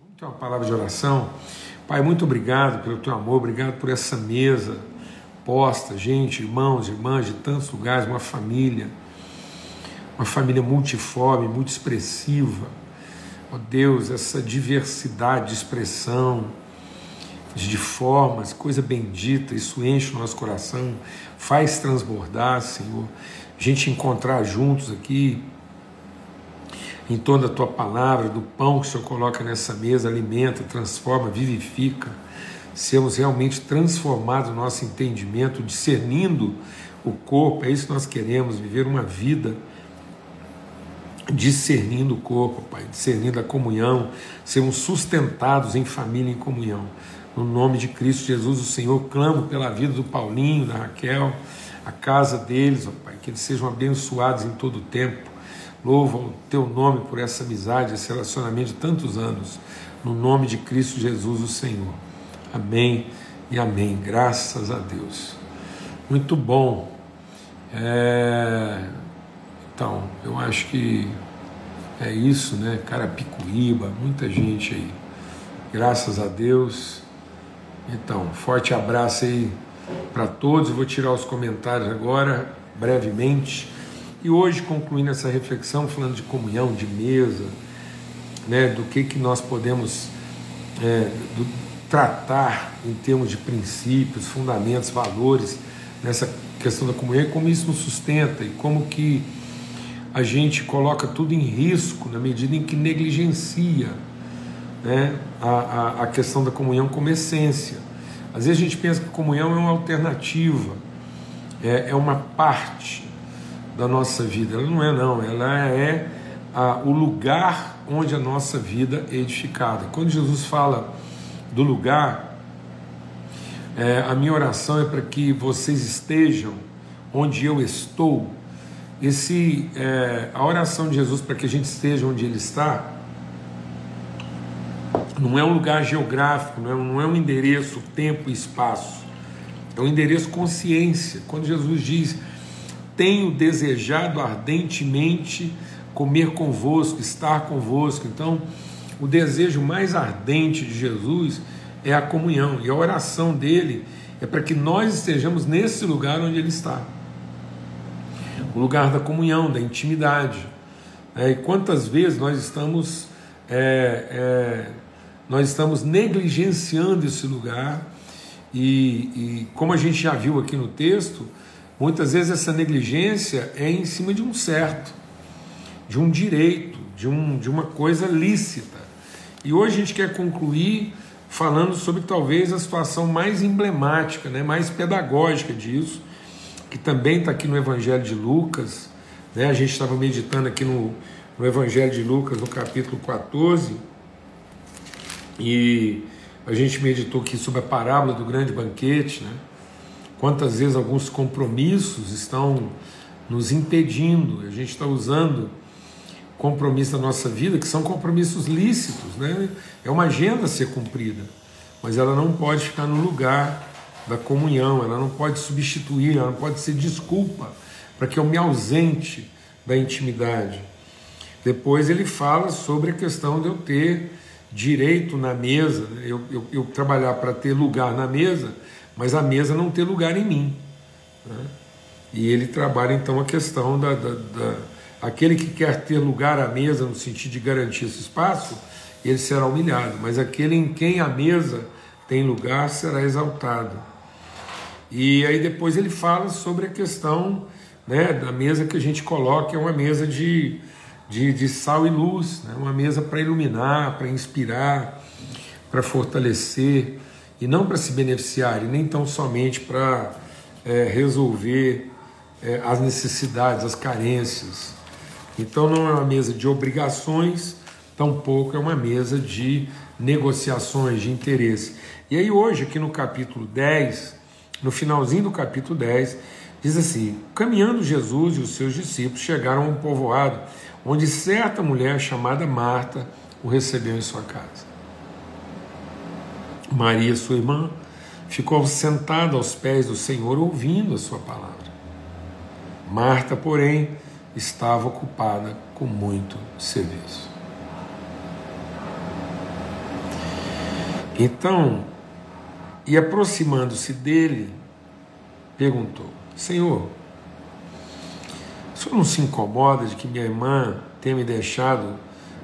Vamos ter uma palavra de oração. Pai, muito obrigado pelo teu amor, obrigado por essa mesa posta, gente, irmãos, irmãs de tantos lugares, uma família, uma família multiforme, muito expressiva. Ó oh Deus, essa diversidade de expressão, de formas, coisa bendita, isso enche o nosso coração, faz transbordar, Senhor. A gente encontrar juntos aqui, em torno da tua palavra, do pão que o Senhor coloca nessa mesa, alimenta, transforma, vivifica. Sermos realmente transformados no nosso entendimento, discernindo o corpo, é isso que nós queremos, viver uma vida discernindo o corpo, Pai, discernindo a comunhão, sermos sustentados em família em comunhão. No nome de Cristo Jesus, o Senhor, clamo pela vida do Paulinho, da Raquel, a casa deles, ó Pai, que eles sejam abençoados em todo o tempo. Louva o teu nome por essa amizade, esse relacionamento de tantos anos. No nome de Cristo Jesus, o Senhor. Amém e amém. Graças a Deus. Muito bom. É... Então, eu acho que é isso, né? Carapicuíba, muita gente aí. Graças a Deus. Então, forte abraço aí para todos. Vou tirar os comentários agora, brevemente. E hoje, concluindo essa reflexão, falando de comunhão, de mesa, né, do que, que nós podemos é, do, tratar em termos de princípios, fundamentos, valores nessa questão da comunhão e como isso nos sustenta e como que a gente coloca tudo em risco na medida em que negligencia né, a, a, a questão da comunhão como essência. Às vezes a gente pensa que comunhão é uma alternativa, é, é uma parte da nossa vida. Ela não é, não, ela é a, o lugar onde a nossa vida é edificada. Quando Jesus fala do lugar, é, a minha oração é para que vocês estejam onde eu estou. Esse, é, a oração de Jesus para que a gente esteja onde Ele está não é um lugar geográfico, não é, não é um endereço, tempo e espaço. É um endereço consciência. Quando Jesus diz: Tenho desejado ardentemente comer convosco, estar convosco. Então, o desejo mais ardente de Jesus é a comunhão. E a oração dele é para que nós estejamos nesse lugar onde ele está o lugar da comunhão, da intimidade. É, e quantas vezes nós estamos é, é, nós estamos negligenciando esse lugar, e, e, como a gente já viu aqui no texto, muitas vezes essa negligência é em cima de um certo, de um direito, de, um, de uma coisa lícita. E hoje a gente quer concluir falando sobre talvez a situação mais emblemática, né, mais pedagógica disso, que também está aqui no Evangelho de Lucas. Né, a gente estava meditando aqui no, no Evangelho de Lucas, no capítulo 14, e a gente meditou aqui sobre a parábola do grande banquete, né? Quantas vezes alguns compromissos estão nos impedindo, a gente está usando compromissos da nossa vida, que são compromissos lícitos, né? É uma agenda a ser cumprida, mas ela não pode ficar no lugar da comunhão, ela não pode substituir, ela não pode ser desculpa para que eu me ausente da intimidade. Depois ele fala sobre a questão de eu ter direito na mesa, né? eu, eu, eu trabalhar para ter lugar na mesa, mas a mesa não ter lugar em mim. Né? E ele trabalha então a questão da, da, da, aquele que quer ter lugar à mesa no sentido de garantir esse espaço, ele será humilhado, mas aquele em quem a mesa tem lugar será exaltado. E aí depois ele fala sobre a questão né, da mesa que a gente coloca, é uma mesa de de, de sal e luz, né? uma mesa para iluminar, para inspirar, para fortalecer, e não para se beneficiar, e nem tão somente para é, resolver é, as necessidades, as carências. Então não é uma mesa de obrigações, tampouco é uma mesa de negociações, de interesse. E aí hoje, aqui no capítulo 10, no finalzinho do capítulo 10, diz assim: Caminhando Jesus e os seus discípulos chegaram a um povoado onde certa mulher chamada Marta o recebeu em sua casa. Maria, sua irmã, ficou sentada aos pés do Senhor ouvindo a sua palavra. Marta, porém, estava ocupada com muito serviço. Então, e aproximando-se dele, perguntou: Senhor, o senhor não se incomoda de que minha irmã tenha me deixado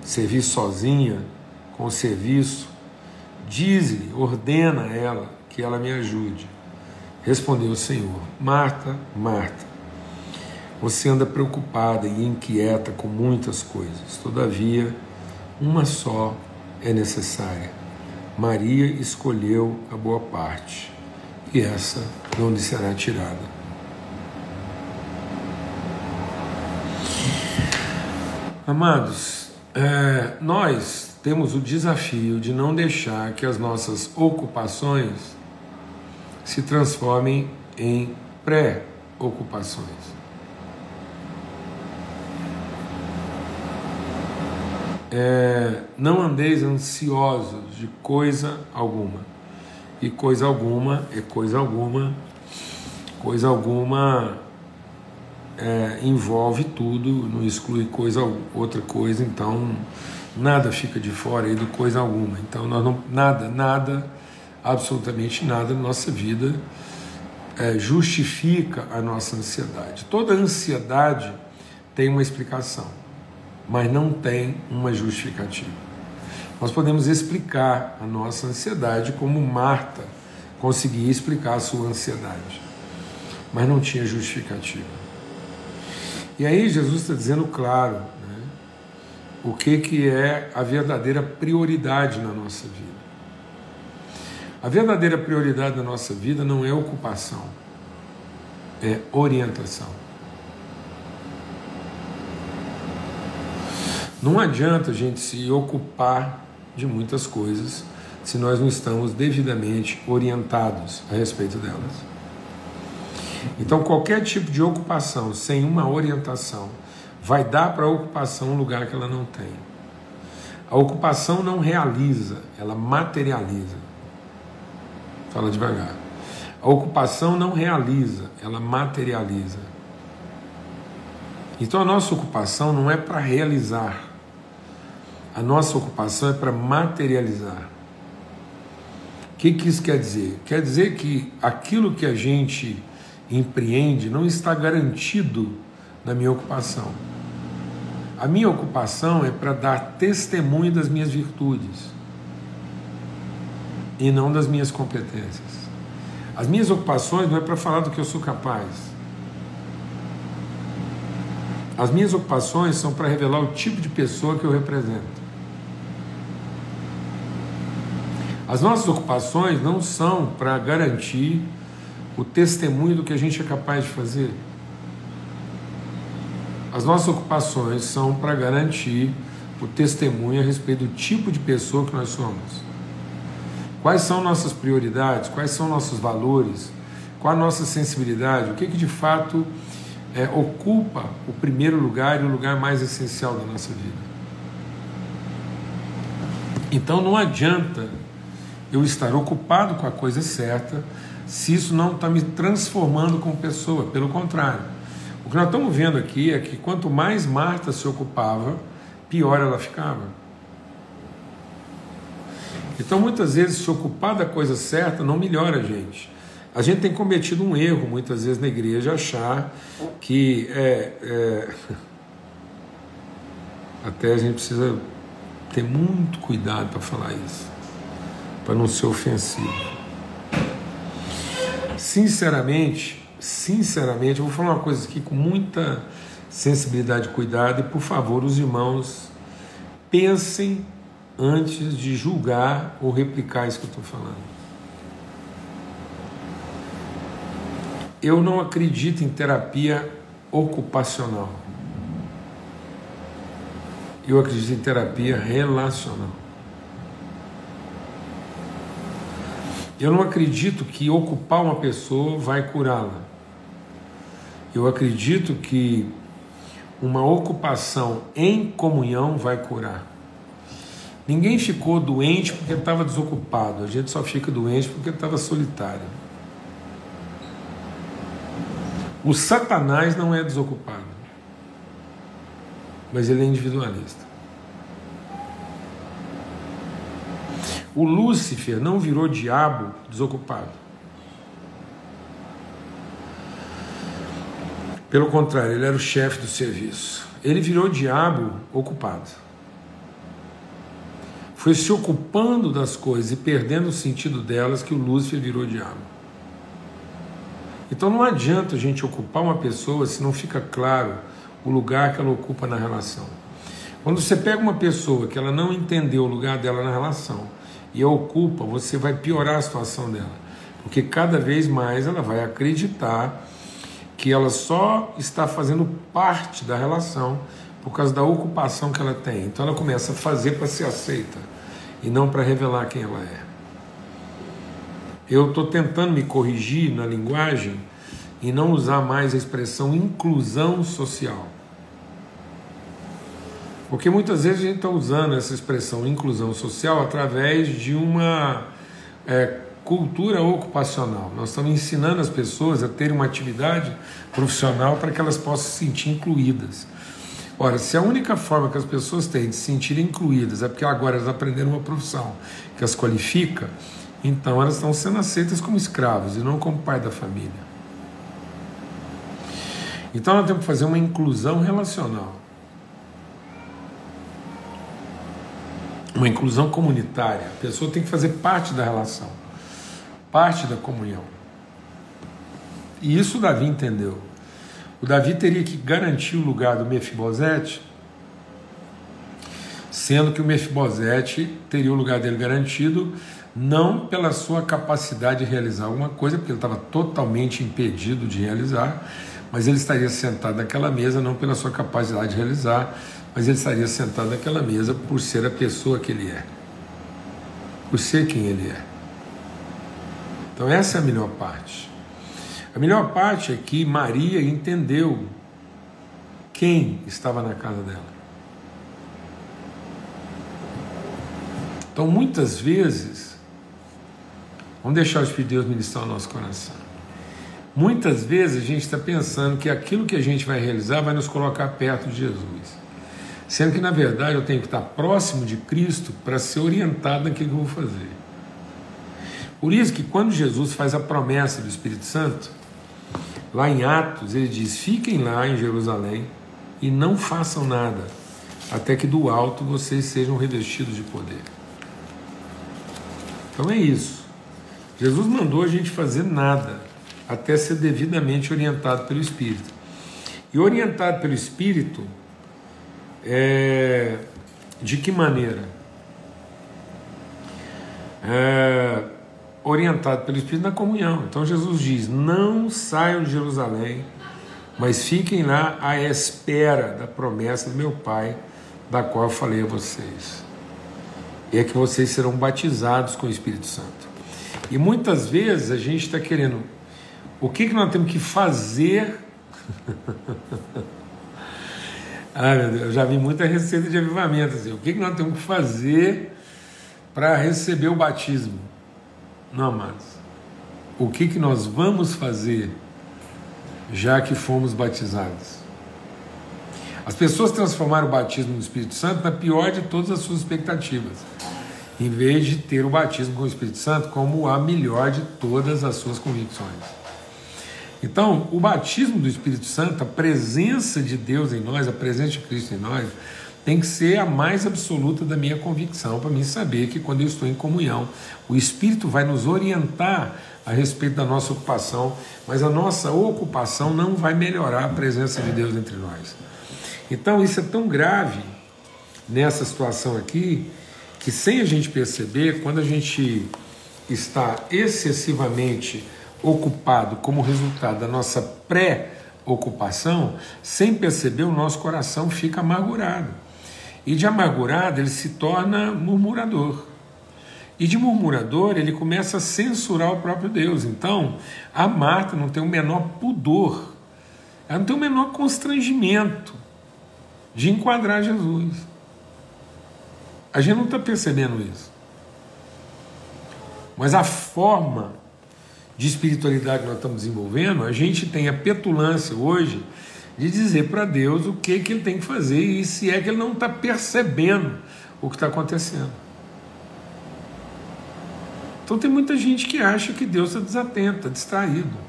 servir sozinha com o serviço? Diz-lhe, ordena a ela que ela me ajude. Respondeu o Senhor: Marta, Marta, você anda preocupada e inquieta com muitas coisas, todavia, uma só é necessária. Maria escolheu a boa parte, e essa não lhe será tirada. Amados, é, nós temos o desafio de não deixar que as nossas ocupações se transformem em pré-ocupações. é, não andeis ansiosos de coisa alguma. E coisa alguma é coisa alguma, coisa alguma é, envolve tudo, não exclui coisa outra coisa, então nada fica de fora aí do coisa alguma. Então nós não, nada, nada, absolutamente nada na nossa vida é, justifica a nossa ansiedade. Toda ansiedade tem uma explicação mas não tem uma justificativa. Nós podemos explicar a nossa ansiedade como Marta conseguia explicar a sua ansiedade, mas não tinha justificativa. E aí Jesus está dizendo claro né, o que, que é a verdadeira prioridade na nossa vida. A verdadeira prioridade na nossa vida não é ocupação, é orientação. Não adianta a gente se ocupar de muitas coisas se nós não estamos devidamente orientados a respeito delas. Então, qualquer tipo de ocupação sem uma orientação vai dar para a ocupação um lugar que ela não tem. A ocupação não realiza, ela materializa. Fala devagar. A ocupação não realiza, ela materializa. Então a nossa ocupação não é para realizar, a nossa ocupação é para materializar. O que, que isso quer dizer? Quer dizer que aquilo que a gente empreende não está garantido na minha ocupação. A minha ocupação é para dar testemunho das minhas virtudes e não das minhas competências. As minhas ocupações não é para falar do que eu sou capaz. As minhas ocupações são para revelar o tipo de pessoa que eu represento. As nossas ocupações não são para garantir o testemunho do que a gente é capaz de fazer. As nossas ocupações são para garantir o testemunho a respeito do tipo de pessoa que nós somos. Quais são nossas prioridades? Quais são nossos valores? Qual a nossa sensibilidade? O que, que de fato é, ocupa o primeiro lugar e o lugar mais essencial da nossa vida? Então não adianta eu estar ocupado com a coisa certa se isso não está me transformando como pessoa. Pelo contrário, o que nós estamos vendo aqui é que quanto mais Marta se ocupava, pior ela ficava. Então, muitas vezes, se ocupar da coisa certa não melhora a gente. A gente tem cometido um erro, muitas vezes, na igreja, achar que é, é... até a gente precisa ter muito cuidado para falar isso para não ser ofensivo. Sinceramente, sinceramente, eu vou falar uma coisa aqui com muita sensibilidade e cuidado, e por favor, os irmãos pensem antes de julgar ou replicar isso que eu estou falando. Eu não acredito em terapia ocupacional. Eu acredito em terapia relacional. Eu não acredito que ocupar uma pessoa vai curá-la. Eu acredito que uma ocupação em comunhão vai curar. Ninguém ficou doente porque estava desocupado, a gente só fica doente porque estava solitário. O Satanás não é desocupado, mas ele é individualista. O Lúcifer não virou diabo desocupado. Pelo contrário, ele era o chefe do serviço. Ele virou diabo ocupado. Foi se ocupando das coisas e perdendo o sentido delas que o Lúcifer virou diabo. Então não adianta a gente ocupar uma pessoa se não fica claro o lugar que ela ocupa na relação. Quando você pega uma pessoa que ela não entendeu o lugar dela na relação e a ocupa, você vai piorar a situação dela. Porque cada vez mais ela vai acreditar que ela só está fazendo parte da relação por causa da ocupação que ela tem. Então ela começa a fazer para ser aceita e não para revelar quem ela é. Eu estou tentando me corrigir na linguagem e não usar mais a expressão inclusão social. Porque muitas vezes a gente está usando essa expressão inclusão social através de uma é, cultura ocupacional. Nós estamos ensinando as pessoas a terem uma atividade profissional para que elas possam se sentir incluídas. Ora, se a única forma que as pessoas têm de se sentirem incluídas é porque agora elas aprenderam uma profissão que as qualifica, então elas estão sendo aceitas como escravos e não como pai da família. Então nós temos que fazer uma inclusão relacional. Uma inclusão comunitária. A pessoa tem que fazer parte da relação, parte da comunhão. E isso Davi entendeu. O Davi teria que garantir o lugar do Mefibosete, sendo que o Mefibosete teria o lugar dele garantido não pela sua capacidade de realizar alguma coisa, porque ele estava totalmente impedido de realizar, mas ele estaria sentado naquela mesa não pela sua capacidade de realizar, mas ele estaria sentado naquela mesa por ser a pessoa que ele é, por ser quem ele é. Então, essa é a melhor parte. A melhor parte é que Maria entendeu quem estava na casa dela. Então, muitas vezes, vamos deixar o Espírito de Deus ministrar o nosso coração. Muitas vezes a gente está pensando que aquilo que a gente vai realizar vai nos colocar perto de Jesus. Sendo que, na verdade, eu tenho que estar próximo de Cristo para ser orientado naquilo que eu vou fazer. Por isso que quando Jesus faz a promessa do Espírito Santo, lá em Atos, ele diz: Fiquem lá em Jerusalém e não façam nada, até que do alto vocês sejam revestidos de poder. Então é isso. Jesus mandou a gente fazer nada até ser devidamente orientado pelo Espírito. E orientado pelo Espírito, é, de que maneira? É, orientado pelo Espírito na comunhão. Então Jesus diz: não saiam de Jerusalém, mas fiquem lá à espera da promessa do meu Pai, da qual eu falei a vocês. E é que vocês serão batizados com o Espírito Santo. E muitas vezes a gente está querendo o que, que nós temos que fazer? ah, meu Deus, eu já vi muita receita de avivamento. Assim. O que, que nós temos que fazer para receber o batismo? Não, amados. O que, que nós vamos fazer já que fomos batizados? As pessoas transformaram o batismo no Espírito Santo na pior de todas as suas expectativas, em vez de ter o batismo com o Espírito Santo como a melhor de todas as suas convicções. Então, o batismo do Espírito Santo, a presença de Deus em nós, a presença de Cristo em nós, tem que ser a mais absoluta da minha convicção, para mim saber que quando eu estou em comunhão, o Espírito vai nos orientar a respeito da nossa ocupação, mas a nossa ocupação não vai melhorar a presença de Deus entre nós. Então, isso é tão grave nessa situação aqui, que sem a gente perceber, quando a gente está excessivamente ocupado como resultado da nossa pré-ocupação, sem perceber, o nosso coração fica amargurado. E de amargurado ele se torna murmurador. E de murmurador ele começa a censurar o próprio Deus. Então, a Marta não tem o menor pudor, ela não tem o menor constrangimento de enquadrar Jesus. A gente não está percebendo isso. Mas a forma de espiritualidade que nós estamos desenvolvendo, a gente tem a petulância hoje de dizer para Deus o que, que ele tem que fazer e se é que ele não está percebendo o que está acontecendo. Então tem muita gente que acha que Deus está desatento, está distraído.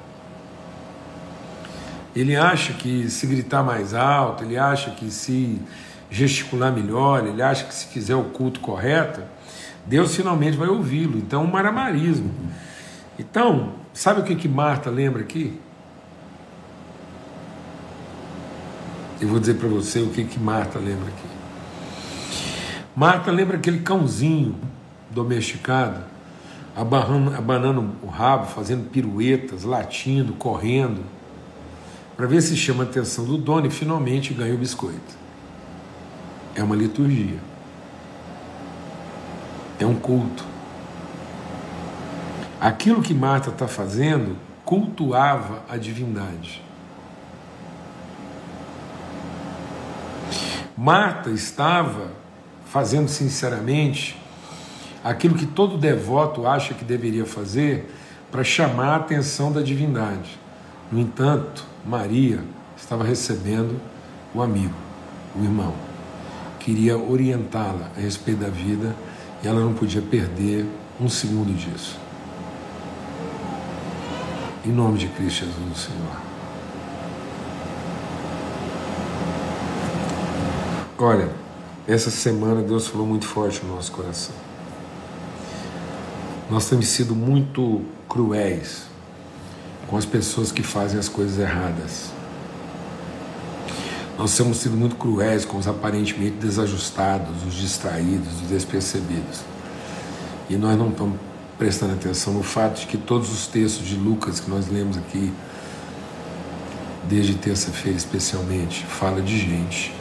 Ele acha que se gritar mais alto, ele acha que se gesticular melhor, ele acha que se fizer o culto correto, Deus finalmente vai ouvi-lo. Então, um maramarismo. Então, sabe o que, que Marta lembra aqui? Eu vou dizer para você o que, que Marta lembra aqui. Marta lembra aquele cãozinho domesticado, abanando, abanando o rabo, fazendo piruetas, latindo, correndo, para ver se chama a atenção do dono e finalmente ganha o biscoito. É uma liturgia. É um culto. Aquilo que Marta está fazendo cultuava a divindade. Marta estava fazendo sinceramente aquilo que todo devoto acha que deveria fazer para chamar a atenção da divindade. No entanto, Maria estava recebendo o amigo, o irmão. Queria orientá-la a respeito da vida e ela não podia perder um segundo disso. Em nome de Cristo Jesus, Senhor. Olha, essa semana Deus falou muito forte no nosso coração. Nós temos sido muito cruéis com as pessoas que fazem as coisas erradas. Nós temos sido muito cruéis com os aparentemente desajustados, os distraídos, os despercebidos. E nós não estamos prestando atenção no fato de que todos os textos de Lucas que nós lemos aqui, desde terça-feira especialmente, fala de gente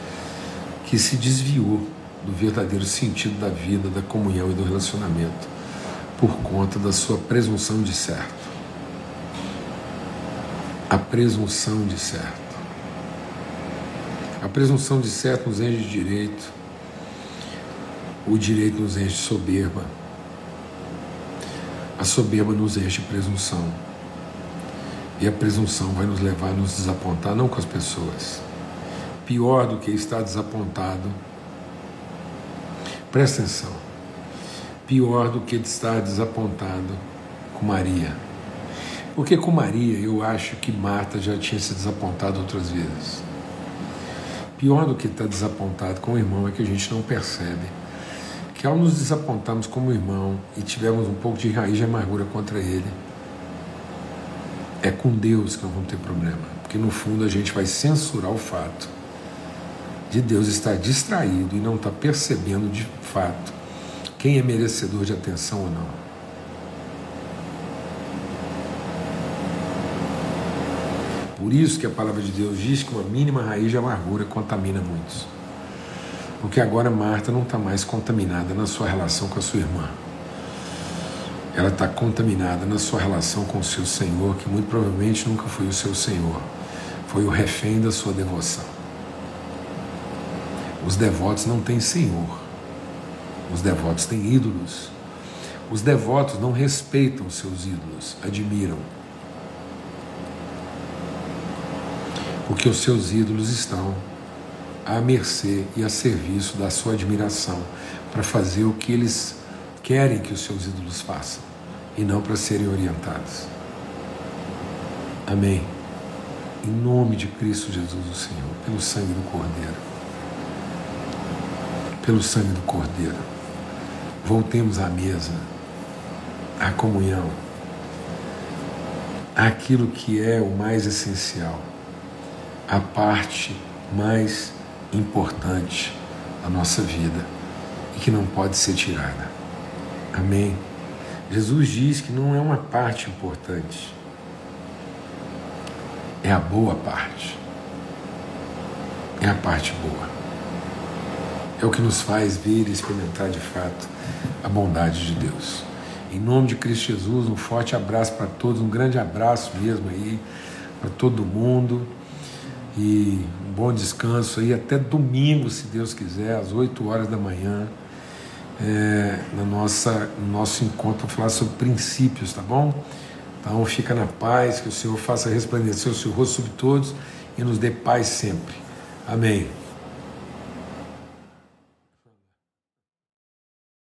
que se desviou do verdadeiro sentido da vida, da comunhão e do relacionamento por conta da sua presunção de certo. A presunção de certo. A presunção de certo nos enche de direito, o direito nos enche de soberba, a soberba nos enche de presunção. E a presunção vai nos levar a nos desapontar, não com as pessoas. Pior do que estar desapontado, presta atenção, pior do que estar desapontado com Maria. Porque com Maria eu acho que Marta já tinha se desapontado outras vezes. Pior do que estar desapontado com o irmão é que a gente não percebe que ao nos desapontarmos como irmão e tivermos um pouco de raiz de amargura contra ele, é com Deus que não vamos ter problema. Porque no fundo a gente vai censurar o fato de Deus estar distraído e não estar percebendo de fato quem é merecedor de atenção ou não. Por isso que a palavra de Deus diz que uma mínima raiz de amargura contamina muitos. Porque agora Marta não está mais contaminada na sua relação com a sua irmã. Ela está contaminada na sua relação com o seu Senhor, que muito provavelmente nunca foi o seu Senhor. Foi o refém da sua devoção. Os devotos não têm Senhor. Os devotos têm ídolos. Os devotos não respeitam seus ídolos, admiram. porque os seus ídolos estão à mercê e a serviço da sua admiração para fazer o que eles querem que os seus ídolos façam e não para serem orientados. Amém. Em nome de Cristo Jesus, o Senhor, pelo sangue do Cordeiro. Pelo sangue do Cordeiro. Voltemos à mesa, à comunhão, àquilo que é o mais essencial a parte mais importante da nossa vida e que não pode ser tirada. Amém? Jesus diz que não é uma parte importante, é a boa parte. É a parte boa. É o que nos faz ver e experimentar de fato a bondade de Deus. Em nome de Cristo Jesus, um forte abraço para todos, um grande abraço mesmo aí para todo mundo e um bom descanso aí até domingo, se Deus quiser, às 8 horas da manhã, é, na nossa, no nosso encontro para falar sobre princípios, tá bom? Então fica na paz, que o Senhor faça resplandecer o seu rosto sobre todos e nos dê paz sempre. Amém.